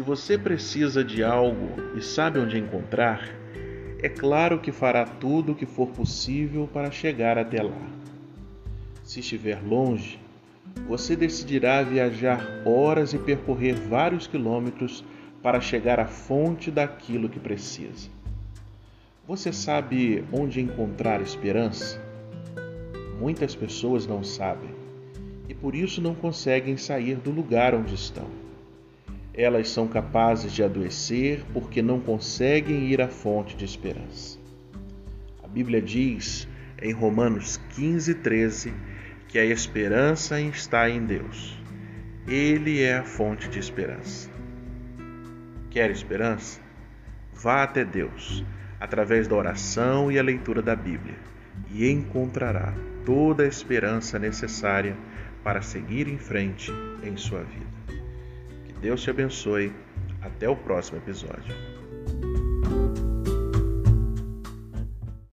você precisa de algo e sabe onde encontrar, é claro que fará tudo o que for possível para chegar até lá. Se estiver longe, você decidirá viajar horas e percorrer vários quilômetros para chegar à fonte daquilo que precisa. Você sabe onde encontrar esperança? Muitas pessoas não sabem e por isso não conseguem sair do lugar onde estão. Elas são capazes de adoecer porque não conseguem ir à fonte de esperança. A Bíblia diz em Romanos 15, 13 que a esperança está em Deus. Ele é a fonte de esperança. Quer esperança? Vá até Deus através da oração e a leitura da Bíblia e encontrará toda a esperança necessária para seguir em frente em sua vida. Deus te abençoe. Até o próximo episódio.